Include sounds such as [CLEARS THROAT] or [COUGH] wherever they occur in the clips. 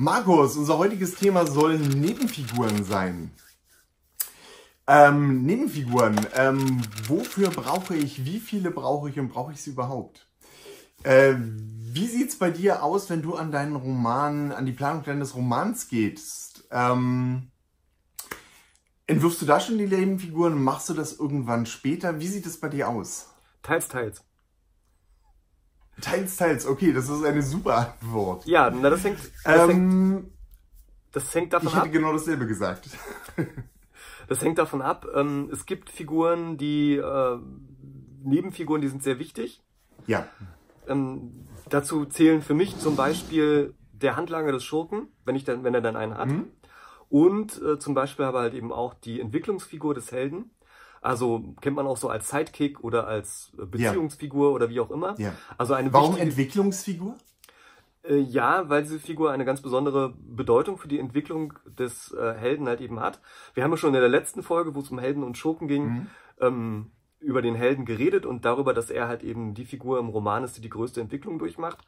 Markus, unser heutiges Thema sollen Nebenfiguren sein. Ähm, Nebenfiguren, ähm, wofür brauche ich, wie viele brauche ich und brauche ich sie überhaupt? Äh, wie sieht's bei dir aus, wenn du an deinen Roman, an die Planung deines Romans gehst? Ähm, entwirfst du da schon die Nebenfiguren? Machst du das irgendwann später? Wie sieht es bei dir aus? Teils, teils. Teils, teils, okay, das ist eine super Antwort. Ja, na, das hängt, das, ähm, hängt, das hängt davon ab. Ich hätte genau dasselbe gesagt. [LAUGHS] das hängt davon ab. Ähm, es gibt Figuren, die äh, Nebenfiguren, die sind sehr wichtig. Ja. Ähm, dazu zählen für mich zum Beispiel der Handlanger des Schurken, wenn ich dann, wenn er dann einen hat. Mhm. Und äh, zum Beispiel aber halt eben auch die Entwicklungsfigur des Helden. Also kennt man auch so als Sidekick oder als äh, Beziehungsfigur ja. oder wie auch immer. Ja. Also eine Warum Entwicklungsfigur? Äh, ja, weil diese Figur eine ganz besondere Bedeutung für die Entwicklung des äh, Helden halt eben hat. Wir haben ja schon in der letzten Folge, wo es um Helden und Schurken ging, mhm. ähm, über den Helden geredet und darüber, dass er halt eben die Figur im Roman ist, die die größte Entwicklung durchmacht.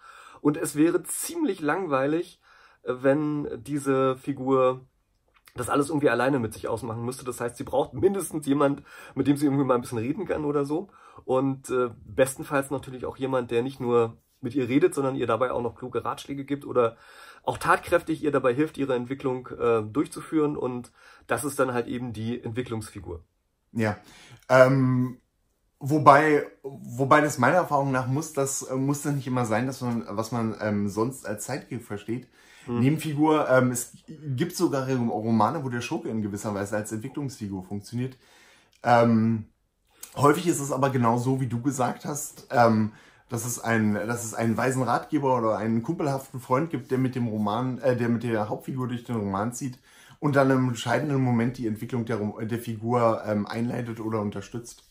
Und es wäre ziemlich langweilig, äh, wenn diese Figur das alles irgendwie alleine mit sich ausmachen müsste. Das heißt, sie braucht mindestens jemand, mit dem sie irgendwie mal ein bisschen reden kann oder so. Und äh, bestenfalls natürlich auch jemand, der nicht nur mit ihr redet, sondern ihr dabei auch noch kluge Ratschläge gibt oder auch tatkräftig ihr dabei hilft, ihre Entwicklung äh, durchzuführen. Und das ist dann halt eben die Entwicklungsfigur. Ja. Ähm, wobei, wobei das meiner Erfahrung nach muss das, muss das nicht immer sein, dass man, was man ähm, sonst als Sidekick versteht. Hm. Nebenfigur, ähm, es gibt sogar Romane, wo der Schurke in gewisser Weise als Entwicklungsfigur funktioniert. Ähm, häufig ist es aber genau so, wie du gesagt hast, ähm, dass es, ein, dass es einen weisen Ratgeber oder einen kumpelhaften Freund gibt, der mit dem Roman, äh, der mit der Hauptfigur durch den Roman zieht und dann im entscheidenden Moment die Entwicklung der, der Figur ähm, einleitet oder unterstützt.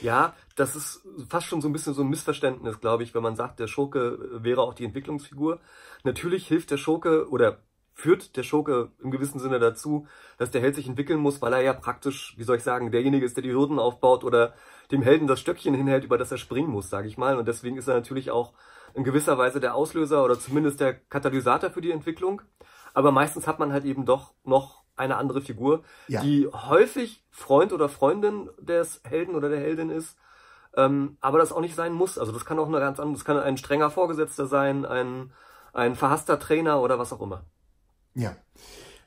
Ja, das ist fast schon so ein bisschen so ein Missverständnis, glaube ich, wenn man sagt, der Schurke wäre auch die Entwicklungsfigur. Natürlich hilft der Schurke oder führt der Schurke im gewissen Sinne dazu, dass der Held sich entwickeln muss, weil er ja praktisch, wie soll ich sagen, derjenige ist, der die Hürden aufbaut oder dem Helden das Stöckchen hinhält, über das er springen muss, sage ich mal. Und deswegen ist er natürlich auch in gewisser Weise der Auslöser oder zumindest der Katalysator für die Entwicklung. Aber meistens hat man halt eben doch noch eine andere Figur, ja. die häufig Freund oder Freundin des Helden oder der Heldin ist, ähm, aber das auch nicht sein muss. Also das kann auch eine ganz andere, das kann ein strenger Vorgesetzter sein, ein, ein verhasster Trainer oder was auch immer. Ja.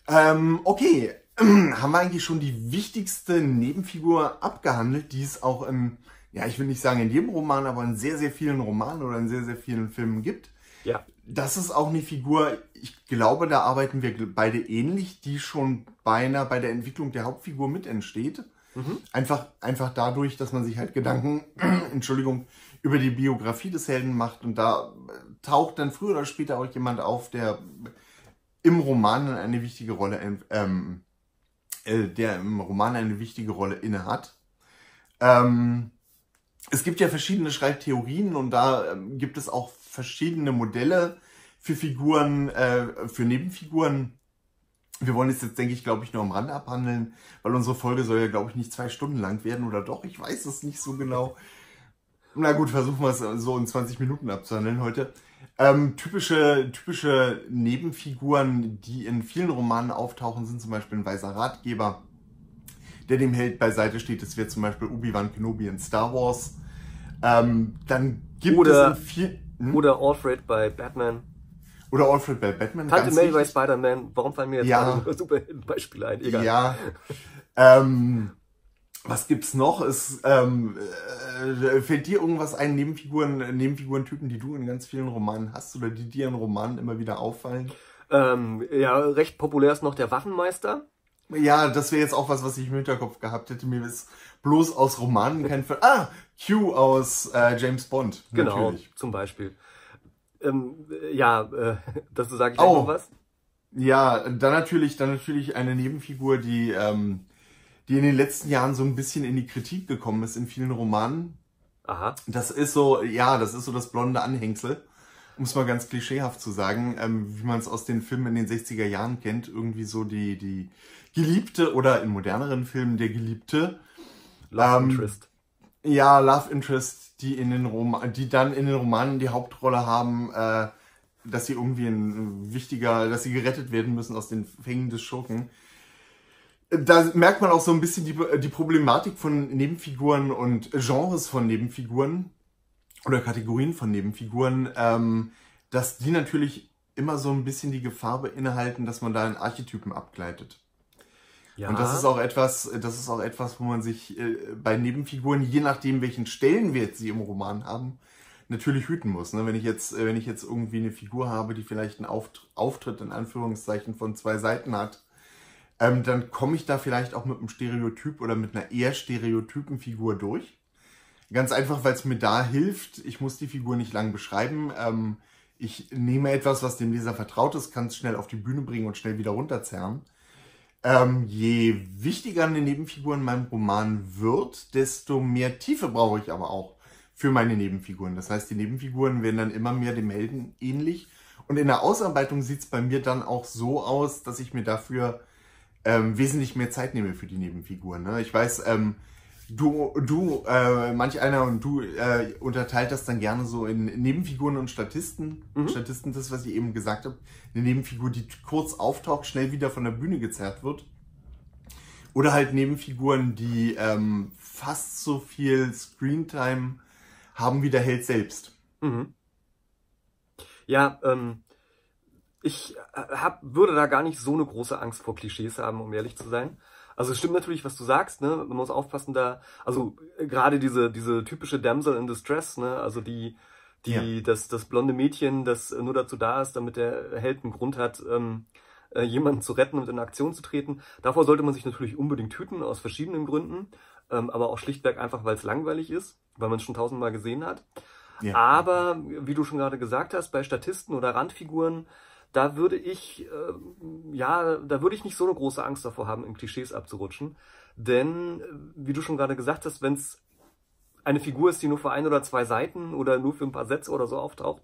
Ähm, okay, [CLEARS THROAT] haben wir eigentlich schon die wichtigste Nebenfigur abgehandelt, die es auch in, ja, ich will nicht sagen in jedem Roman, aber in sehr, sehr vielen Romanen oder in sehr, sehr vielen Filmen gibt. Ja. Das ist auch eine Figur, ich glaube, da arbeiten wir beide ähnlich, die schon beinahe bei der Entwicklung der Hauptfigur mit entsteht. Mhm. Einfach, einfach dadurch, dass man sich halt Gedanken, [CLEARS THROAT] Entschuldigung, über die Biografie des Helden macht und da taucht dann früher oder später auch jemand auf, der im Roman eine wichtige Rolle, ähm, äh, der im Roman eine wichtige Rolle inne hat. Ähm, es gibt ja verschiedene Schreibtheorien und da ähm, gibt es auch verschiedene Modelle für Figuren, äh, für Nebenfiguren. Wir wollen es jetzt, denke ich, glaube ich, nur am Rande abhandeln, weil unsere Folge soll ja, glaube ich, nicht zwei Stunden lang werden oder doch, ich weiß es nicht so genau. Na gut, versuchen wir es so in 20 Minuten abzuhandeln heute. Ähm, typische, typische Nebenfiguren, die in vielen Romanen auftauchen, sind zum Beispiel ein weiser Ratgeber, der dem Held beiseite steht. Das wäre zum Beispiel Obi-Wan Kenobi in Star Wars. Ähm, dann gibt oder, es in viel, hm? Oder Alfred bei Batman. Oder Alfred bei Batman. Tante May bei Spider-Man. Warum fallen mir jetzt ja. super Beispiele ein? Egal. Ja. ähm, was gibt's noch? Es ähm, äh, fällt dir irgendwas ein, Nebenfiguren, Nebenfigurentypen, die du in ganz vielen Romanen hast oder die dir in Romanen immer wieder auffallen? Ähm, ja, recht populär ist noch der Waffenmeister. Ja, das wäre jetzt auch was, was ich im Hinterkopf gehabt hätte. Mir ist bloß aus Romanen kein. Ah, Q aus äh, James Bond. Genau, natürlich. zum Beispiel. Ähm, ja, äh, [LAUGHS] dazu sage ich oh. noch was. Ja, dann natürlich, dann natürlich eine Nebenfigur, die ähm, die in den letzten Jahren so ein bisschen in die Kritik gekommen ist in vielen Romanen. Aha. Das ist so, ja, das ist so das blonde Anhängsel, um es mal ganz klischeehaft zu sagen, ähm, wie man es aus den Filmen in den 60er Jahren kennt, irgendwie so die, die Geliebte oder in moderneren Filmen der Geliebte. Love ähm, Interest. Ja, Love Interest, die in den Rom die dann in den Romanen die Hauptrolle haben, äh, dass sie irgendwie ein wichtiger, dass sie gerettet werden müssen aus den Fängen des Schurken. Da merkt man auch so ein bisschen die, die Problematik von Nebenfiguren und Genres von Nebenfiguren oder Kategorien von Nebenfiguren, ähm, dass die natürlich immer so ein bisschen die Gefahr beinhalten, dass man da in Archetypen abgleitet. Ja. Und das ist auch etwas, das ist auch etwas, wo man sich äh, bei Nebenfiguren, je nachdem welchen Stellenwert sie im Roman haben, natürlich hüten muss. Ne? Wenn ich jetzt, äh, wenn ich jetzt irgendwie eine Figur habe, die vielleicht einen Auftritt in Anführungszeichen von zwei Seiten hat, ähm, dann komme ich da vielleicht auch mit einem Stereotyp oder mit einer eher stereotypen Figur durch. Ganz einfach, weil es mir da hilft. Ich muss die Figur nicht lang beschreiben. Ähm, ich nehme etwas, was dem Leser vertraut ist, kann es schnell auf die Bühne bringen und schnell wieder runterzerren. Ähm, je wichtiger eine Nebenfigur in meinem Roman wird, desto mehr Tiefe brauche ich aber auch für meine Nebenfiguren. Das heißt, die Nebenfiguren werden dann immer mehr dem Helden ähnlich. Und in der Ausarbeitung sieht es bei mir dann auch so aus, dass ich mir dafür ähm, wesentlich mehr Zeit nehme für die Nebenfiguren. Ne? Ich weiß, ähm, du, du, äh, manch einer und du äh, unterteilt das dann gerne so in Nebenfiguren und Statisten. Mhm. Statisten, das, was ich eben gesagt habe. Eine Nebenfigur, die kurz auftaucht, schnell wieder von der Bühne gezerrt wird. Oder halt Nebenfiguren, die ähm, fast so viel Screentime haben wie der Held selbst. Mhm. Ja, ähm, ich äh, hab, würde da gar nicht so eine große Angst vor Klischees haben, um ehrlich zu sein. Also es stimmt natürlich, was du sagst, ne? Man muss aufpassen da, also äh, gerade diese, diese typische Damsel in Distress, ne? Also die, die, ja. das, das blonde Mädchen, das nur dazu da ist, damit der Held einen Grund hat, ähm, äh, jemanden zu retten und in Aktion zu treten. Davor sollte man sich natürlich unbedingt hüten, aus verschiedenen Gründen, ähm, aber auch schlichtweg einfach, weil es langweilig ist, weil man es schon tausendmal gesehen hat. Ja. Aber, wie du schon gerade gesagt hast, bei Statisten oder Randfiguren, da würde ich, äh, ja, da würde ich nicht so eine große Angst davor haben, in Klischees abzurutschen. Denn, wie du schon gerade gesagt hast, wenn es eine Figur ist, die nur für ein oder zwei Seiten oder nur für ein paar Sätze oder so auftaucht,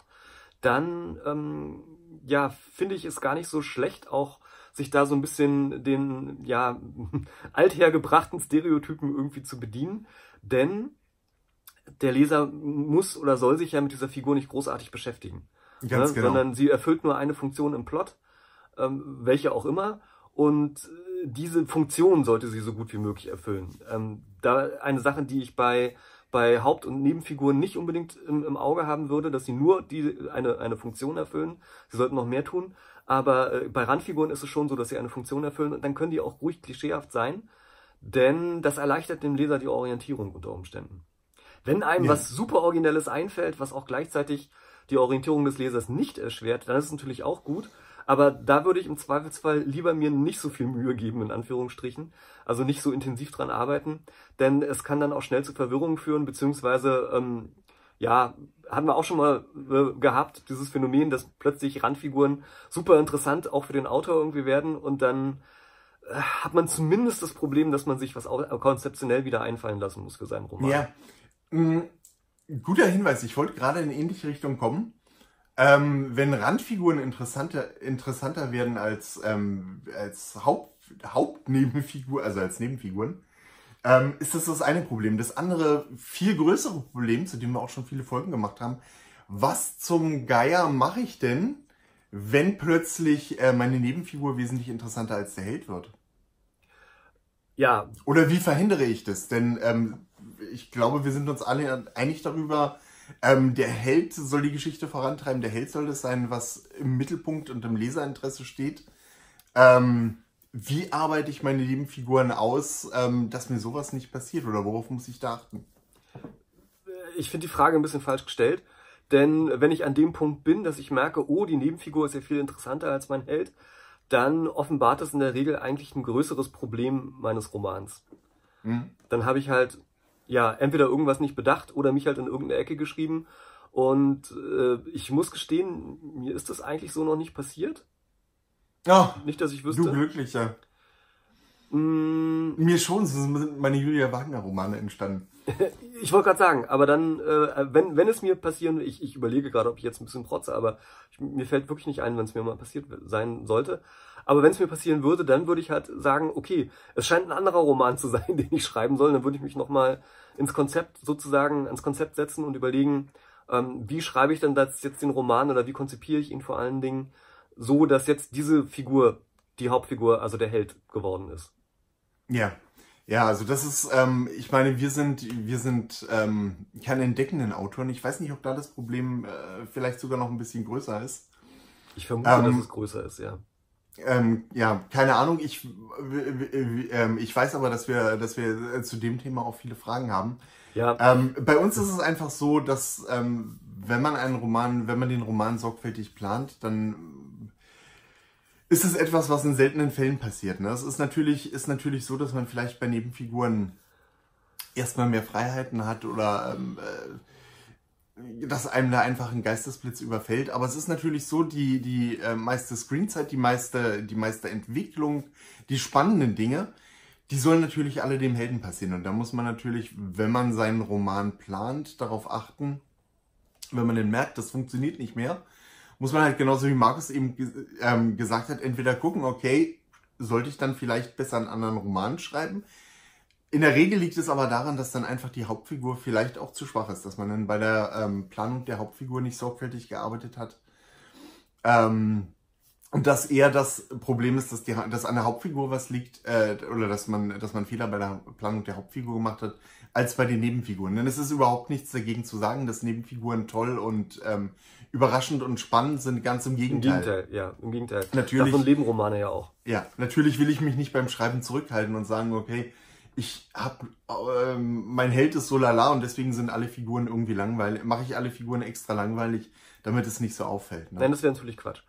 dann, ähm, ja, finde ich es gar nicht so schlecht, auch sich da so ein bisschen den, ja, [LAUGHS] althergebrachten Stereotypen irgendwie zu bedienen. Denn der Leser muss oder soll sich ja mit dieser Figur nicht großartig beschäftigen. Ganz ne? genau. Sondern sie erfüllt nur eine Funktion im Plot, ähm, welche auch immer. Und äh, diese Funktion sollte sie so gut wie möglich erfüllen. Ähm, da eine Sache, die ich bei bei Haupt- und Nebenfiguren nicht unbedingt im, im, Auge haben würde, dass sie nur die, eine, eine Funktion erfüllen. Sie sollten noch mehr tun. Aber äh, bei Randfiguren ist es schon so, dass sie eine Funktion erfüllen und dann können die auch ruhig klischeehaft sein, denn das erleichtert dem Leser die Orientierung unter Umständen. Wenn einem ja. was super Originelles einfällt, was auch gleichzeitig die Orientierung des Lesers nicht erschwert, dann ist es natürlich auch gut. Aber da würde ich im Zweifelsfall lieber mir nicht so viel Mühe geben, in Anführungsstrichen. Also nicht so intensiv dran arbeiten, denn es kann dann auch schnell zu Verwirrungen führen, beziehungsweise, ähm, ja, haben wir auch schon mal äh, gehabt, dieses Phänomen, dass plötzlich Randfiguren super interessant auch für den Autor irgendwie werden und dann äh, hat man zumindest das Problem, dass man sich was konzeptionell wieder einfallen lassen muss für seinen Roman. Ja, Mhm. Guter Hinweis, ich wollte gerade in ähnliche Richtung kommen. Ähm, wenn Randfiguren interessanter, interessanter werden als, ähm, als Haupt, Hauptnebenfigur, also als Nebenfiguren, ähm, ist das das eine Problem. Das andere, viel größere Problem, zu dem wir auch schon viele Folgen gemacht haben, was zum Geier mache ich denn, wenn plötzlich äh, meine Nebenfigur wesentlich interessanter als der Held wird? Ja. Oder wie verhindere ich das? Denn ähm, ich glaube, wir sind uns alle einig darüber, ähm, der Held soll die Geschichte vorantreiben, der Held soll das sein, was im Mittelpunkt und im Leserinteresse steht. Ähm, wie arbeite ich meine Nebenfiguren aus, ähm, dass mir sowas nicht passiert oder worauf muss ich da achten? Ich finde die Frage ein bisschen falsch gestellt, denn wenn ich an dem Punkt bin, dass ich merke, oh, die Nebenfigur ist ja viel interessanter als mein Held, dann offenbart das in der Regel eigentlich ein größeres Problem meines Romans. Mhm. Dann habe ich halt ja, entweder irgendwas nicht bedacht oder mich halt in irgendeine Ecke geschrieben. Und äh, ich muss gestehen, mir ist das eigentlich so noch nicht passiert. Ja. Nicht, dass ich wüsste. Du glücklicher. Mm. Mir schon, so sind meine Julia Wagner-Romane entstanden. [LAUGHS] ich wollte gerade sagen, aber dann, äh, wenn, wenn es mir passieren, ich, ich überlege gerade, ob ich jetzt ein bisschen protze, aber ich, mir fällt wirklich nicht ein, wenn es mir mal passiert sein sollte. Aber wenn es mir passieren würde, dann würde ich halt sagen, okay, es scheint ein anderer Roman zu [LAUGHS] sein, den ich schreiben soll. Dann würde ich mich nochmal ins Konzept sozusagen, ins Konzept setzen und überlegen, ähm, wie schreibe ich denn das jetzt den Roman oder wie konzipiere ich ihn vor allen Dingen so, dass jetzt diese Figur die Hauptfigur, also der Held geworden ist. Ja. Ja, also das ist, ähm, ich meine, wir sind, wir sind ähm, keine entdeckenden Autoren. Ich weiß nicht, ob da das Problem äh, vielleicht sogar noch ein bisschen größer ist. Ich vermute, ähm, dass es größer ist, ja. Ähm, ja, keine Ahnung. Ich, äh, ich weiß aber, dass wir, dass wir zu dem Thema auch viele Fragen haben. Ja. Ähm, bei uns ist es einfach so, dass ähm, wenn man einen Roman, wenn man den Roman sorgfältig plant, dann ist es etwas, was in seltenen Fällen passiert. Ne? Es ist natürlich, ist natürlich so, dass man vielleicht bei Nebenfiguren erstmal mehr Freiheiten hat oder ähm, äh, dass einem da einfach ein Geistesblitz überfällt. Aber es ist natürlich so, die, die äh, meiste Screenzeit, die meiste, die meiste Entwicklung, die spannenden Dinge, die sollen natürlich alle dem Helden passieren. Und da muss man natürlich, wenn man seinen Roman plant, darauf achten, wenn man den merkt, das funktioniert nicht mehr, muss man halt genauso wie Markus eben ähm, gesagt hat, entweder gucken, okay, sollte ich dann vielleicht besser einen anderen Roman schreiben? In der Regel liegt es aber daran, dass dann einfach die Hauptfigur vielleicht auch zu schwach ist, dass man dann bei der ähm, Planung der Hauptfigur nicht sorgfältig gearbeitet hat. Ähm, und dass eher das Problem ist, dass, die, dass an der Hauptfigur was liegt, äh, oder dass man, dass man Fehler bei der Planung der Hauptfigur gemacht hat, als bei den Nebenfiguren. Denn es ist überhaupt nichts dagegen zu sagen, dass Nebenfiguren toll und ähm, überraschend und spannend sind, ganz im Gegenteil. Im Gegenteil, ja, im Gegenteil. Natürlich, Davon leben Romane ja auch. Ja, natürlich will ich mich nicht beim Schreiben zurückhalten und sagen, okay, ich hab, ähm, mein Held ist so lala und deswegen sind alle Figuren irgendwie langweilig. Mache ich alle Figuren extra langweilig, damit es nicht so auffällt. Ne? Nein, das wäre natürlich Quatsch.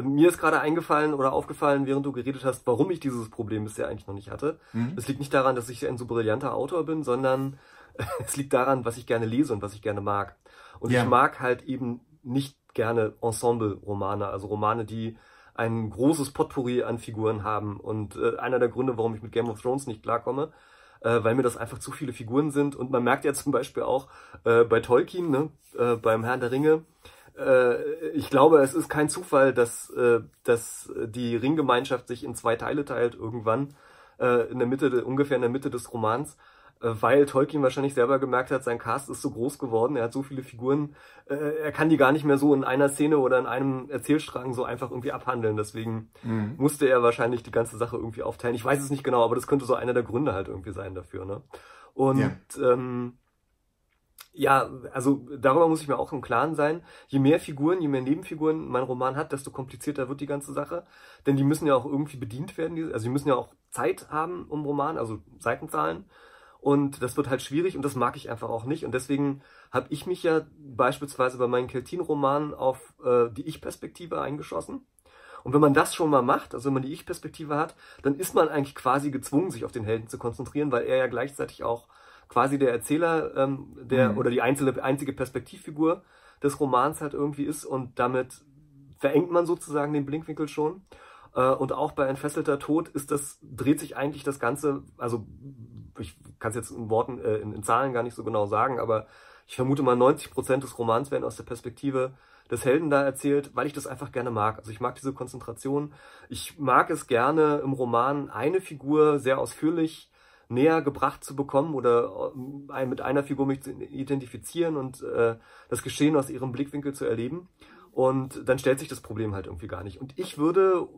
Mir ist gerade eingefallen oder aufgefallen, während du geredet hast, warum ich dieses Problem bisher eigentlich noch nicht hatte. Mhm. Es liegt nicht daran, dass ich ein so brillanter Autor bin, sondern [LAUGHS] es liegt daran, was ich gerne lese und was ich gerne mag. Und ja. ich mag halt eben nicht gerne Ensemble-Romane, also Romane, die ein großes Potpourri an Figuren haben. Und äh, einer der Gründe, warum ich mit Game of Thrones nicht klarkomme, äh, weil mir das einfach zu viele Figuren sind. Und man merkt ja zum Beispiel auch äh, bei Tolkien, ne, äh, beim Herrn der Ringe, äh, ich glaube, es ist kein Zufall, dass, äh, dass die Ringgemeinschaft sich in zwei Teile teilt irgendwann, äh, in der Mitte, ungefähr in der Mitte des Romans. Äh, weil Tolkien wahrscheinlich selber gemerkt hat, sein Cast ist so groß geworden, er hat so viele Figuren, äh, er kann die gar nicht mehr so in einer Szene oder in einem Erzählstrang so einfach irgendwie abhandeln. Deswegen mhm. musste er wahrscheinlich die ganze Sache irgendwie aufteilen. Ich weiß es nicht genau, aber das könnte so einer der Gründe halt irgendwie sein dafür. Ne? Und ja. ähm, ja, also darüber muss ich mir auch im Klaren sein. Je mehr Figuren, je mehr Nebenfiguren mein Roman hat, desto komplizierter wird die ganze Sache. Denn die müssen ja auch irgendwie bedient werden. Also die müssen ja auch Zeit haben um Roman, also Seitenzahlen. Und das wird halt schwierig und das mag ich einfach auch nicht. Und deswegen habe ich mich ja beispielsweise bei meinen Keltin-Romanen auf äh, die Ich-Perspektive eingeschossen. Und wenn man das schon mal macht, also wenn man die Ich-Perspektive hat, dann ist man eigentlich quasi gezwungen, sich auf den Helden zu konzentrieren, weil er ja gleichzeitig auch quasi der Erzähler ähm, der mhm. oder die einzelne einzige Perspektivfigur des Romans halt irgendwie ist und damit verengt man sozusagen den Blinkwinkel schon. Äh, und auch bei Entfesselter Tod ist das, dreht sich eigentlich das Ganze, also ich kann es jetzt in Worten, äh, in, in, Zahlen gar nicht so genau sagen, aber ich vermute mal 90 Prozent des Romans werden aus der Perspektive des Helden da erzählt, weil ich das einfach gerne mag. Also ich mag diese Konzentration. Ich mag es gerne im Roman eine Figur sehr ausführlich näher gebracht zu bekommen oder äh, mit einer Figur mich zu identifizieren und äh, das Geschehen aus ihrem Blickwinkel zu erleben. Und dann stellt sich das Problem halt irgendwie gar nicht. Und ich würde,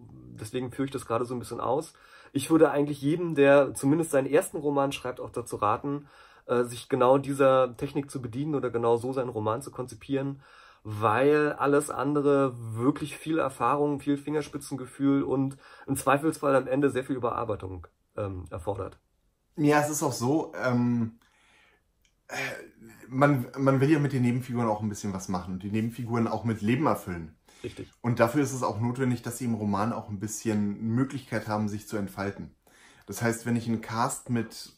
deswegen führe ich das gerade so ein bisschen aus, ich würde eigentlich jedem, der zumindest seinen ersten Roman schreibt, auch dazu raten, äh, sich genau dieser Technik zu bedienen oder genau so seinen Roman zu konzipieren, weil alles andere wirklich viel Erfahrung, viel Fingerspitzengefühl und im Zweifelsfall am Ende sehr viel Überarbeitung ähm, erfordert. Ja, es ist auch so, ähm, äh, man, man will ja mit den Nebenfiguren auch ein bisschen was machen und die Nebenfiguren auch mit Leben erfüllen. Richtig. Und dafür ist es auch notwendig, dass sie im Roman auch ein bisschen Möglichkeit haben, sich zu entfalten. Das heißt, wenn ich einen Cast mit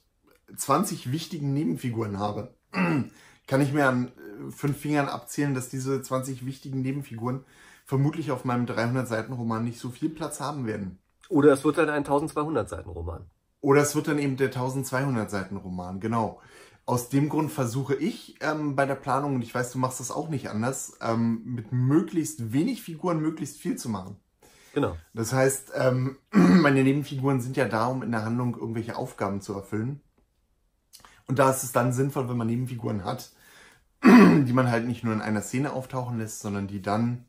20 wichtigen Nebenfiguren habe, [CLEARS THROAT] kann ich mir an äh, fünf Fingern abzählen, dass diese 20 wichtigen Nebenfiguren vermutlich auf meinem 300-Seiten-Roman nicht so viel Platz haben werden. Oder es wird halt ein 1200-Seiten-Roman. Oder es wird dann eben der 1200-Seiten-Roman, genau aus dem Grund versuche ich ähm, bei der Planung, und ich weiß, du machst das auch nicht anders, ähm, mit möglichst wenig Figuren möglichst viel zu machen. Genau. Das heißt, ähm, [CLEARS THROAT] meine Nebenfiguren sind ja da, um in der Handlung irgendwelche Aufgaben zu erfüllen. Und da ist es dann sinnvoll, wenn man Nebenfiguren hat, [CLEARS THROAT] die man halt nicht nur in einer Szene auftauchen lässt, sondern die dann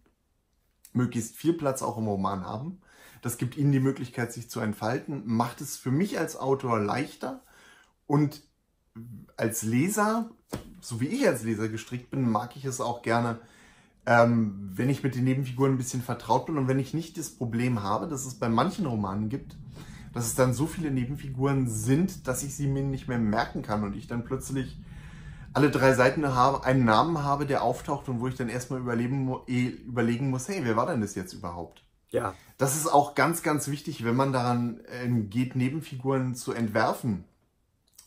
möglichst viel Platz auch im Roman haben. Das gibt ihnen die Möglichkeit, sich zu entfalten, macht es für mich als Autor leichter und als Leser, so wie ich als Leser gestrickt bin, mag ich es auch gerne, ähm, wenn ich mit den Nebenfiguren ein bisschen vertraut bin und wenn ich nicht das Problem habe, dass es bei manchen Romanen gibt, dass es dann so viele Nebenfiguren sind, dass ich sie mir nicht mehr merken kann und ich dann plötzlich alle drei Seiten habe, einen Namen habe, der auftaucht und wo ich dann erstmal eh, überlegen muss, hey, wer war denn das jetzt überhaupt? Ja. Das ist auch ganz, ganz wichtig, wenn man daran äh, geht, Nebenfiguren zu entwerfen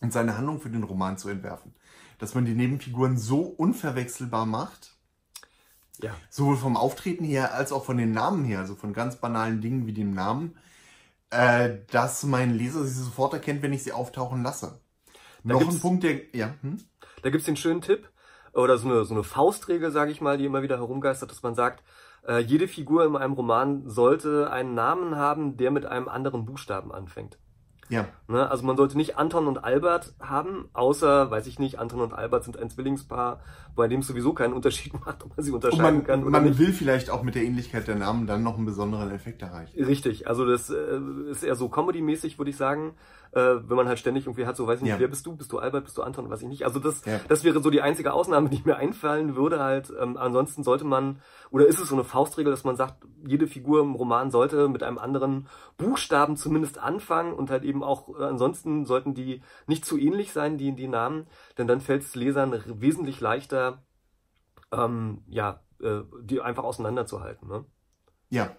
und seine Handlung für den Roman zu entwerfen. Dass man die Nebenfiguren so unverwechselbar macht, Ja. sowohl vom Auftreten her als auch von den Namen her, also von ganz banalen Dingen wie dem Namen, äh, dass mein Leser sie sofort erkennt, wenn ich sie auftauchen lasse. Da Noch ein Punkt, der, ja, hm? Da gibt's den schönen Tipp oder so eine, so eine Faustregel, sage ich mal, die immer wieder herumgeistert, dass man sagt, äh, jede Figur in einem Roman sollte einen Namen haben, der mit einem anderen Buchstaben anfängt. ja, Ne? Also man sollte nicht Anton und Albert haben, außer, weiß ich nicht, Anton und Albert sind ein Zwillingspaar, bei dem es sowieso keinen Unterschied [LAUGHS] macht, ob man sie unterscheiden man, kann oder man nicht. will vielleicht auch mit der Ähnlichkeit der Namen dann noch einen besonderen Effekt erreichen. Richtig, also das äh, ist eher so Comedy-mäßig, würde ich sagen. Äh, wenn man halt ständig irgendwie hat, so weiß ich nicht, Ja. wer bist du? Bist du Albert? Bist du Anton? Weiß ich nicht. Also das, Ja. das wäre so die einzige Ausnahme, [LAUGHS] die mir einfallen würde halt. Ähm, ansonsten sollte man, oder ist es so eine Faustregel, dass man sagt, jede Figur im Roman sollte mit einem anderen Buchstaben zumindest anfangen und halt eben auch, äh, ansonsten sollten die nicht zu ähnlich sein, die, die Namen, denn dann fällt es Lesern wesentlich leichter, ähm, ja, äh, die einfach auseinanderzuhalten. Ne? Ja,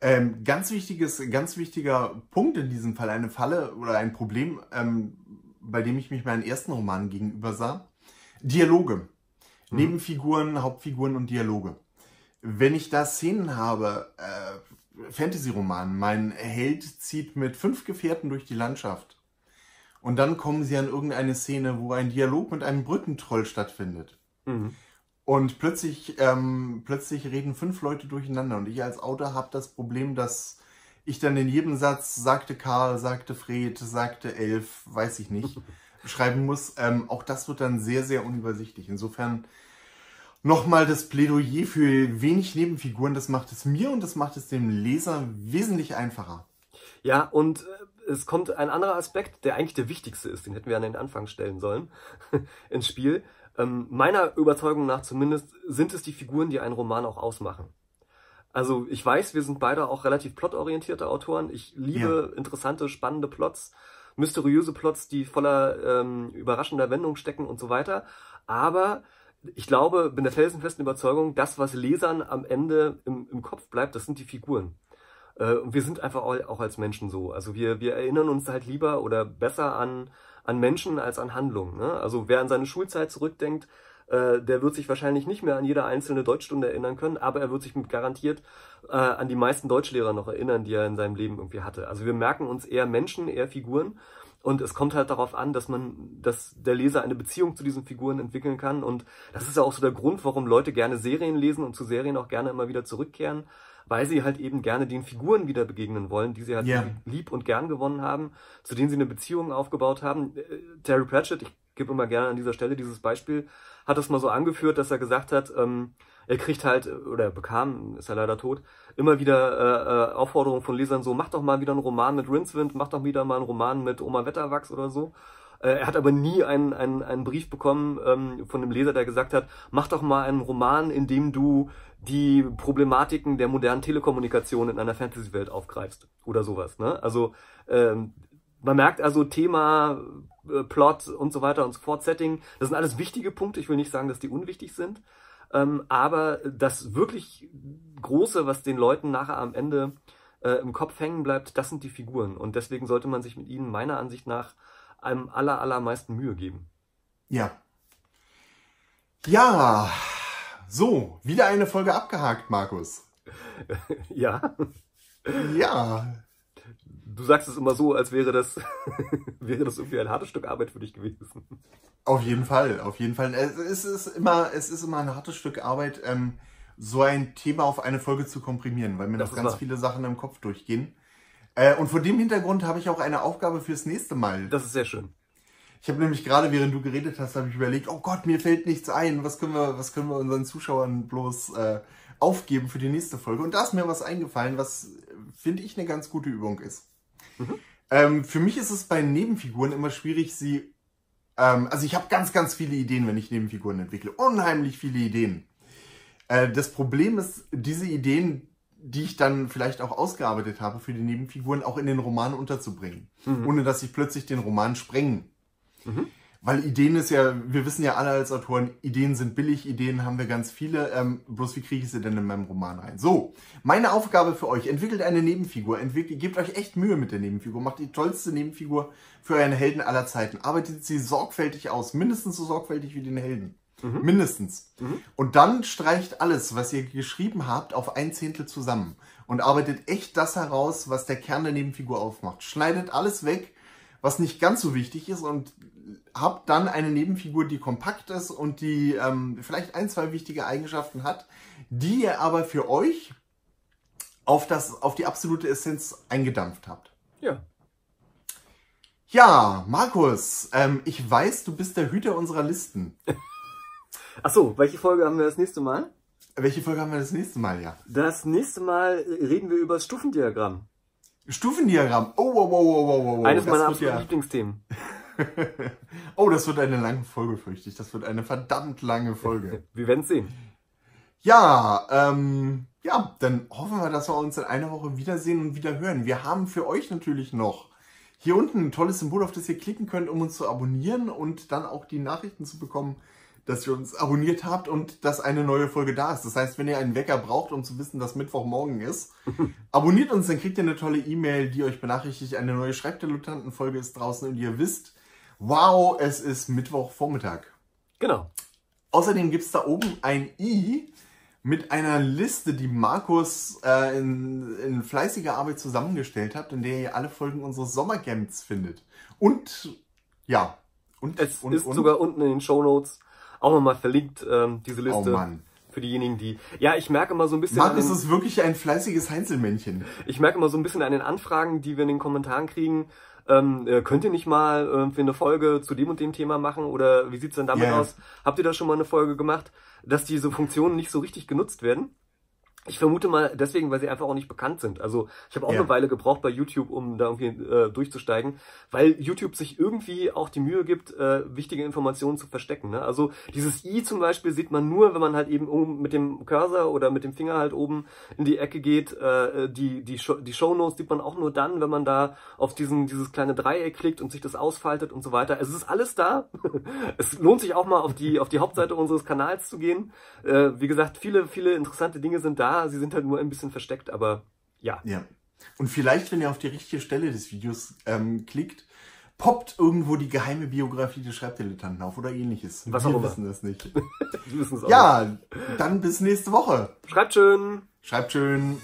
ähm, ganz wichtiges, ganz wichtiger Punkt in diesem Fall, eine Falle oder ein Problem, ähm, bei dem ich mich meinen ersten Roman gegenüber sah. Dialoge. Mhm. Nebenfiguren, Hauptfiguren und Dialoge. Wenn ich da Szenen habe, äh, Fantasy-Roman, mein Held zieht mit fünf Gefährten durch die Landschaft und dann kommen sie an irgendeine Szene, wo ein Dialog mit einem Brückentroll stattfindet. Mhm. Und plötzlich, ähm, plötzlich reden fünf Leute durcheinander. Und ich als Autor habe das Problem, dass ich dann in jedem Satz sagte Karl, sagte Fred, sagte Elf, weiß ich nicht, [LAUGHS] schreiben muss. Ähm, auch das wird dann sehr, sehr unübersichtlich. Insofern nochmal das Plädoyer für wenig Nebenfiguren. Das macht es mir und das macht es dem Leser wesentlich einfacher. Ja, und äh, es kommt ein anderer Aspekt, der eigentlich der wichtigste ist, den hätten wir an den Anfang stellen sollen, [LAUGHS] ins Spiel. Ähm, meiner Überzeugung nach zumindest sind es die Figuren, die einen Roman auch ausmachen. Also ich weiß, wir sind beide auch relativ plotorientierte Autoren. Ich liebe interessante, spannende Plots, mysteriöse Plots, die voller ähm, überraschender Wendung stecken und so weiter. Aber ich glaube, bin der felsenfesten Überzeugung, das, was Lesern am Ende im, im Kopf bleibt, das sind die Figuren. Äh, Und wir sind einfach auch auch als Menschen so. Also wir, wir erinnern uns halt lieber oder besser an, an Menschen als an Handlungen. Ne? Also wer an seine Schulzeit zurückdenkt, äh, der wird sich wahrscheinlich nicht mehr an jede einzelne Deutschstunde erinnern können, aber er wird sich mit garantiert äh, an die meisten Deutschlehrer noch erinnern, die er in seinem Leben irgendwie hatte. Also wir merken uns eher Menschen, eher Figuren. Und es kommt halt darauf an, dass man, dass der Leser eine Beziehung zu diesen Figuren entwickeln kann. Und das ist ja auch so der Grund, warum Leute gerne Serien lesen und zu Serien auch gerne immer wieder zurückkehren, weil sie halt eben gerne den Figuren wieder begegnen wollen, die sie halt Ja. lieb und gern gewonnen haben, zu denen sie eine Beziehung aufgebaut haben. Äh, Terry Pratchett, ich gebe immer gerne an dieser Stelle dieses Beispiel, hat das mal so angeführt, dass er gesagt hat, ähm, er kriegt halt, oder er bekam, ist er leider tot, immer wieder äh, äh, Aufforderungen von Lesern so, mach doch mal wieder einen Roman mit Rincewind, mach doch wieder mal einen Roman mit Oma Wetterwachs oder so. Äh, er hat aber nie einen, einen, einen Brief bekommen ähm, von einem Leser, der gesagt hat, mach doch mal einen Roman, in dem du die Problematiken der modernen Telekommunikation in einer Fantasy-Welt aufgreifst oder sowas. Ne? Also ähm, man merkt also Thema, äh, Plot und so weiter und so fort, Setting, das sind alles wichtige Punkte. Ich will nicht sagen, dass die unwichtig sind. Ähm, aber das wirklich Große, was den Leuten nachher am Ende äh, im Kopf hängen bleibt, das sind die Figuren. Und deswegen sollte man sich mit ihnen meiner Ansicht nach einem aller, allermeisten Mühe geben. Ja. Ja. So, wieder eine Folge abgehakt, Markus. [LAUGHS] ja, Ja. du sagst es immer so, als wäre das, [LAUGHS] wäre das irgendwie ein hartes Stück Arbeit für dich gewesen. Auf jeden Fall, auf jeden Fall. Es ist immer, es ist immer ein hartes Stück Arbeit, ähm, so ein Thema auf eine Folge zu komprimieren, weil mir Das noch ganz wahr. viele Sachen im Kopf durchgehen. Äh, und vor dem Hintergrund habe ich auch eine Aufgabe fürs nächste Mal. Das ist sehr schön. Ich habe nämlich gerade, während du geredet hast, habe ich überlegt, oh Gott, mir fällt nichts ein. Was können wir, was können wir unseren Zuschauern bloß äh, aufgeben für die nächste Folge? Und da ist mir was eingefallen, was finde ich eine ganz gute Übung ist. Mhm. Ähm, für mich ist es bei Nebenfiguren immer schwierig, sie. Ähm, also ich habe ganz, ganz viele Ideen, wenn ich Nebenfiguren entwickle. Unheimlich viele Ideen. Äh, das Problem ist, diese Ideen, die ich dann vielleicht auch ausgearbeitet habe für die Nebenfiguren, auch in den Roman unterzubringen. Mhm. Ohne dass ich plötzlich den Roman sprengen. Mhm. Weil Ideen ist ja, wir wissen ja alle als Autoren, Ideen sind billig, Ideen haben wir ganz viele. Ähm, bloß wie kriege ich sie denn in meinem Roman rein? So, meine Aufgabe für euch, entwickelt eine Nebenfigur, entwickelt, gebt euch echt Mühe mit der Nebenfigur, macht die tollste Nebenfigur für euren Helden aller Zeiten, arbeitet sie sorgfältig aus, mindestens so sorgfältig wie den Helden. Mhm. Mindestens. Mhm. Und dann streicht alles, was ihr geschrieben habt, auf ein Zehntel zusammen und arbeitet echt das heraus, was der Kern der Nebenfigur aufmacht. Schneidet alles weg, was nicht ganz so wichtig ist und habt dann eine Nebenfigur, die kompakt ist und die ähm, vielleicht ein, zwei wichtige Eigenschaften hat, die ihr aber für euch auf, das, auf die absolute Essenz eingedampft habt. Ja. Ja, Markus, ähm, ich weiß, du bist der Hüter unserer Listen. [LAUGHS] Ach so, welche Folge haben wir das nächste Mal? Welche Folge haben wir das nächste Mal, ja? Das nächste Mal reden wir über das Stufendiagramm. Stufendiagramm. Oh, wow, wow, wow, wow, wow. Eines meiner absoluten ja. Lieblingsthemen. [LAUGHS] [LAUGHS] oh, das wird eine lange Folge, fürchte ich. Das wird eine verdammt lange Folge. [LAUGHS] wir werden sehen. Ja, ähm, ja, dann hoffen wir, dass wir uns in einer Woche wiedersehen und wieder hören. Wir haben für euch natürlich noch hier unten ein tolles Symbol, auf das ihr klicken könnt, um uns zu abonnieren und dann auch die Nachrichten zu bekommen, dass ihr uns abonniert habt und dass eine neue Folge da ist. Das heißt, wenn ihr einen Wecker braucht, um zu wissen, dass Mittwochmorgen ist, [LAUGHS] abonniert uns, dann kriegt ihr eine tolle E-Mail, die euch benachrichtigt, eine neue Schreibdilettanten-Folge ist draußen und ihr wisst, wow, es ist Mittwochvormittag. Genau. Außerdem gibt es da oben ein i mit einer Liste, die Markus äh, in, in fleißiger Arbeit zusammengestellt hat, in der ihr alle Folgen unseres Sommercamps findet. Und ja, und es und, ist und, sogar unten in den Show Notes auch nochmal verlinkt, ähm, diese Liste. Oh Mann. Für diejenigen, die. Ja, ich merke mal so ein bisschen. Markus ist wirklich ein fleißiges Heinzelmännchen. Ich merke mal so ein bisschen an den Anfragen, die wir in den Kommentaren kriegen. Ähm, äh, könnt ihr nicht mal für eine Folge zu dem und dem Thema machen oder wie sieht's denn damit yeah. aus? Habt ihr da schon mal eine Folge gemacht, dass diese Funktionen nicht so richtig genutzt werden? Ich vermute mal deswegen, weil sie einfach auch nicht bekannt sind. Also ich habe auch ja. eine Weile gebraucht bei YouTube, um da irgendwie äh, durchzusteigen, weil YouTube sich irgendwie auch die Mühe gibt, äh, wichtige Informationen zu verstecken. Ne? Also dieses i zum Beispiel sieht man nur, wenn man halt eben oben mit dem Cursor oder mit dem Finger halt oben in die Ecke geht. Äh, die die Show, die Shownotes sieht man auch nur dann, wenn man da auf diesen dieses kleine Dreieck klickt und sich das ausfaltet und so weiter. Es ist alles da. [LAUGHS] es lohnt sich auch mal auf die auf die Hauptseite unseres Kanals zu gehen. Äh, wie gesagt, viele viele interessante Dinge sind da sie sind halt nur ein bisschen versteckt, aber ja. Ja. Und vielleicht, wenn ihr auf die richtige Stelle des Videos ähm, klickt, poppt irgendwo die geheime Biografie des Schreibdilettanten auf oder ähnliches. Was Wir auch wissen das nicht. [LAUGHS] Wir wissen es auch ja, dann bis nächste Woche. Schreibt schön. Schreibt schön.